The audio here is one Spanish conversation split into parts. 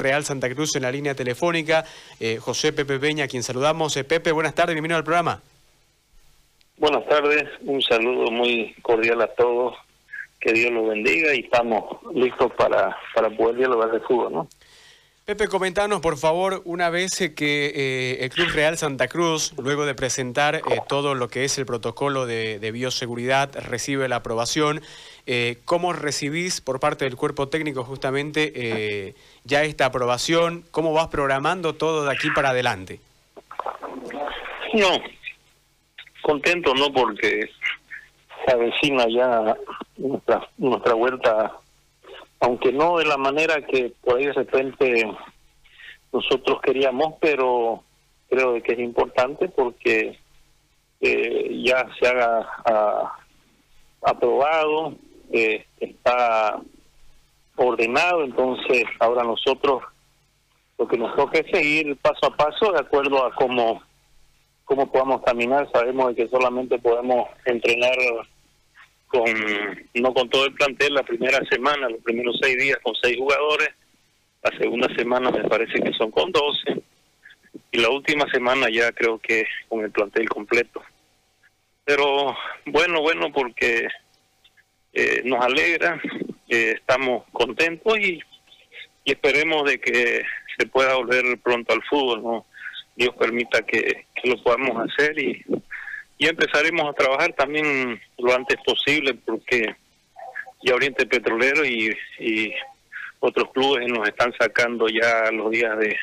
Real Santa Cruz en la línea telefónica, eh, José Pepe Peña, a quien saludamos. Eh, Pepe, buenas tardes, bienvenido al programa. Buenas tardes, un saludo muy cordial a todos, que Dios los bendiga y estamos listos para, para poder dialogar de fútbol, ¿no? Pepe, comentanos por favor, una vez que eh, el Club Real Santa Cruz, luego de presentar eh, todo lo que es el protocolo de, bioseguridad, recibe la aprobación, eh, ¿cómo recibís por parte del cuerpo técnico justamente ya esta aprobación? ¿Cómo vas programando todo de aquí para adelante? No, contento, ¿no? Porque se avecina ya nuestra, nuestra vuelta aunque no de la manera que por ahí de repente nosotros queríamos, pero creo que es importante porque eh, ya se haga aprobado, eh, está ordenado, entonces ahora nosotros lo que nos toca es seguir paso a paso de acuerdo a cómo, cómo podamos caminar. Sabemos que solamente podemos entrenar con no con todo el plantel la primera semana, los primeros seis días con seis jugadores, la segunda semana me parece que son con doce y la última semana ya creo que con el plantel completo. Pero bueno, bueno porque eh, nos alegra, eh, estamos contentos y, esperemos de que se pueda volver pronto al fútbol. Dios permita que, que lo podamos hacer y y empezaremos a trabajar también lo antes posible porque ya Oriente Petrolero y, otros clubes nos están sacando ya los días de,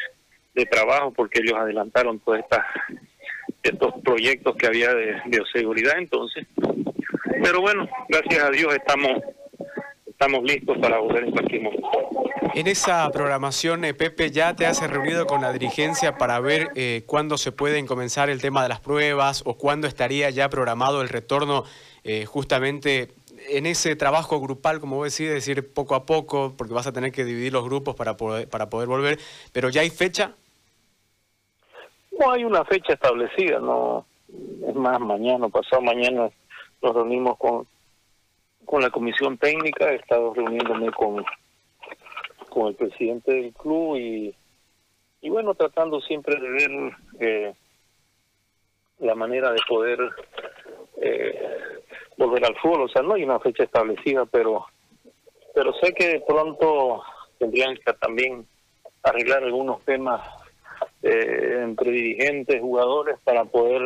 trabajo porque ellos adelantaron todos estos proyectos que había de bioseguridad entonces. Pero bueno gracias a Dios estamos estamos listos para volver en cualquier momento. En esa programación, eh, Pepe, ¿ya te has reunido con la dirigencia para ver eh, cuándo se pueden comenzar el tema de las pruebas o cuándo estaría ya programado el retorno eh, justamente en ese trabajo grupal, como vos decís, decir poco a poco, porque vas a tener que dividir los grupos para poder, para poder volver, pero ¿ya hay fecha? No hay una fecha establecida, no es más, mañana, pasado mañana nos reunimos con con la comisión técnica, he estado reuniéndome con, con el presidente del club y, y bueno, tratando siempre de ver eh, la manera de poder eh, volver al fútbol. O sea, no hay una fecha establecida, pero, pero sé que pronto tendrían que también arreglar algunos temas eh, entre dirigentes, jugadores, para poder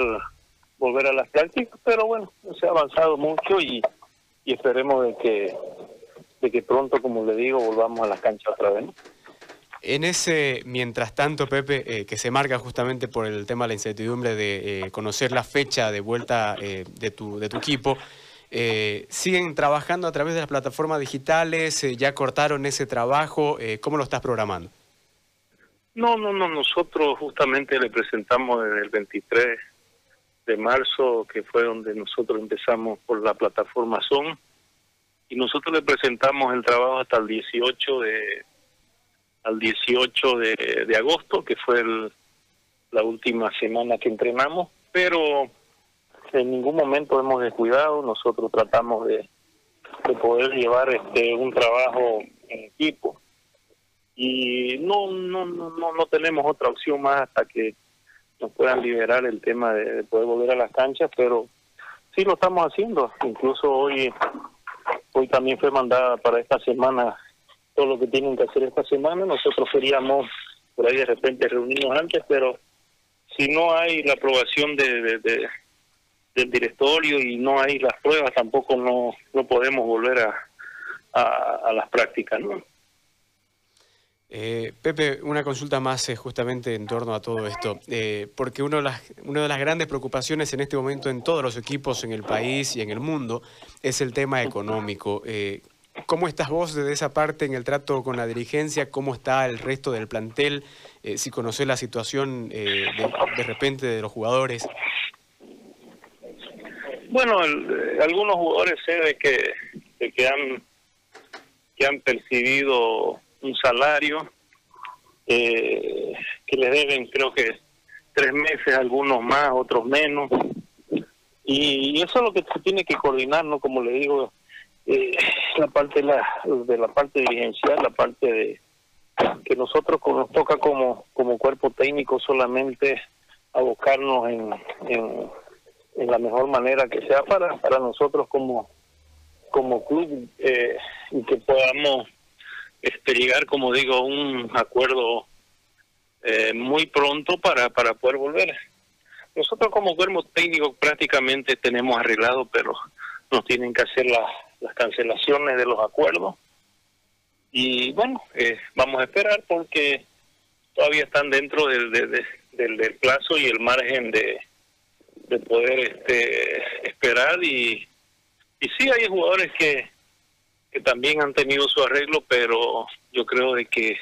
volver a las prácticas, pero bueno, se ha avanzado mucho y y esperemos de que, de que pronto, como le digo, volvamos a las canchas otra vez. En ese, mientras tanto, Pepe, eh, que se marca justamente por el tema de la incertidumbre de eh, conocer la fecha de vuelta eh, de, tu, de tu equipo, ¿siguen trabajando a través de las plataformas digitales? ¿Ya cortaron ese trabajo? ¿Cómo lo estás programando? No, no, no, nosotros justamente le presentamos en el 23 de marzo, que fue donde nosotros empezamos por la plataforma Son, y nosotros le presentamos el trabajo hasta el 18 de al 18 de, agosto, que fue la última semana que entrenamos, pero en ningún momento hemos descuidado, nosotros tratamos de, de poder llevar este un trabajo en equipo. Y no no no no tenemos otra opción más hasta que nos puedan liberar el tema de, poder volver a las canchas, pero sí lo estamos haciendo. Incluso hoy, hoy también fue mandada para esta semana todo lo que tienen que hacer esta semana. Nosotros queríamos por ahí de repente reunirnos antes, pero si no hay la aprobación de, del directorio y no hay las pruebas, tampoco no, no podemos volver a, a las prácticas, ¿no? Eh, Pepe, una consulta más eh, justamente en torno a todo esto, eh, porque uno de las, una de las grandes preocupaciones en este momento en todos los equipos en el país y en el mundo es el tema económico. ¿Cómo estás vos desde esa parte en el trato con la dirigencia? ¿Cómo está el resto del plantel? si conoces la situación de, repente de los jugadores. Bueno, algunos jugadores sé de que, de que han que han percibido un salario eh, que le deben creo que tres meses, algunos más, otros menos. Y, eso es lo que se tiene que coordinar, ¿no? Como le digo, eh, la parte de la, de la parte dirigencial, la parte de, que nosotros nos toca como, como cuerpo técnico solamente abocarnos en, en, en la mejor manera que sea para, para nosotros como, como club eh, y que podamos este, llegar, como digo, a un acuerdo eh, muy pronto para, para poder volver. Nosotros como cuerpo técnico prácticamente tenemos arreglado, pero nos tienen que hacer las, las cancelaciones de los acuerdos. Y bueno, eh, vamos a esperar porque todavía están dentro del, del, del, plazo y el margen de, de poder este, esperar. Y, y sí, hay jugadores que, que también han tenido su arreglo, pero yo creo de que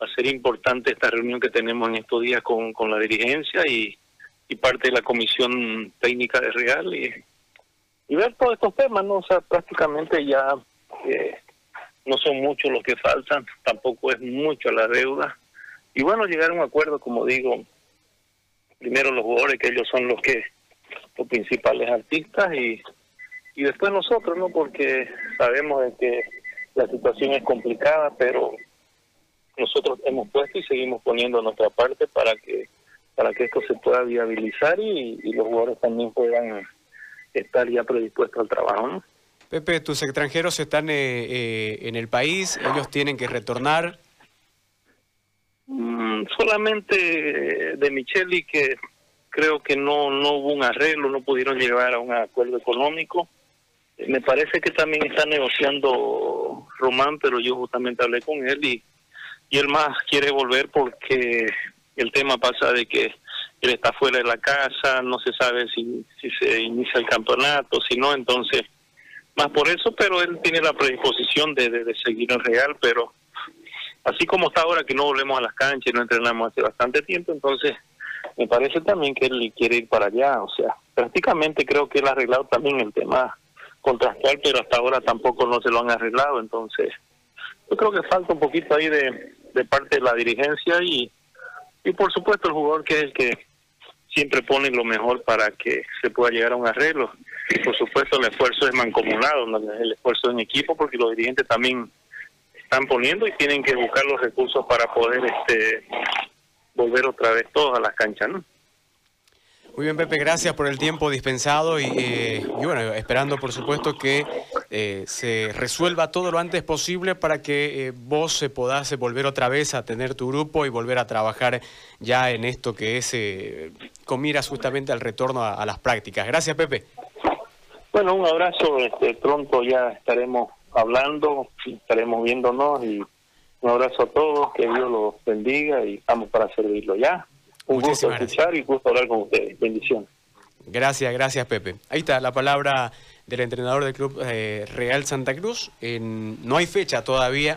va a ser importante esta reunión que tenemos en estos días con, con la dirigencia y, y parte de la comisión técnica de Real y, ver todos estos temas, ¿no? O sea, prácticamente ya eh, no son muchos los que faltan, tampoco es mucho la deuda. Y bueno, llegar a un acuerdo, como digo, primero los jugadores, que ellos son los que los principales artistas, y, y después nosotros, ¿no? Porque sabemos de que la situación es complicada, pero nosotros hemos puesto y seguimos poniendo nuestra parte para que para que esto se pueda viabilizar y, y los jugadores también puedan estar ya predispuestos al trabajo. ¿no? Pepe, tus extranjeros están eh, eh, en el país, ellos tienen que retornar. Mm, solamente de Micheli que creo que no no hubo un arreglo, no pudieron llegar a un acuerdo económico. Me parece que también está negociando Román, pero yo justamente hablé con él y y él más quiere volver porque el tema pasa de que él está fuera de la casa, no se sabe si, si se inicia el campeonato, si no, entonces, más por eso, pero él tiene la predisposición de, de, seguir en Real, pero así como está ahora que no volvemos a las canchas, no entrenamos hace bastante tiempo, entonces me parece también que él quiere ir para allá, o sea, prácticamente creo que él ha arreglado también el tema contractual, pero hasta ahora tampoco no se lo han arreglado, entonces yo creo que falta un poquito ahí de, de parte de la dirigencia y, y por supuesto el jugador que es el que siempre pone lo mejor para que se pueda llegar a un arreglo. Y por supuesto el esfuerzo es mancomunado, el esfuerzo en equipo, porque los dirigentes también están poniendo y tienen que buscar los recursos para poder este volver otra vez todos a las canchas, ¿no? Muy bien, Pepe, gracias por el tiempo dispensado y, eh, bueno, esperando por supuesto que eh, se resuelva todo lo antes posible para que eh, vos se podás volver otra vez a tener tu grupo y volver a trabajar ya en esto que es eh, con miras justamente al retorno a, a, las prácticas. Gracias, Pepe. Bueno, un abrazo, este, pronto ya estaremos hablando, estaremos viéndonos y un abrazo a todos, que Dios los bendiga y estamos para servirlo ya. Un gusto escuchar y gusto hablar con ustedes. Bendiciones. Gracias, gracias Pepe. Ahí está la palabra del entrenador del club eh, Real Santa Cruz. En, no hay fecha todavía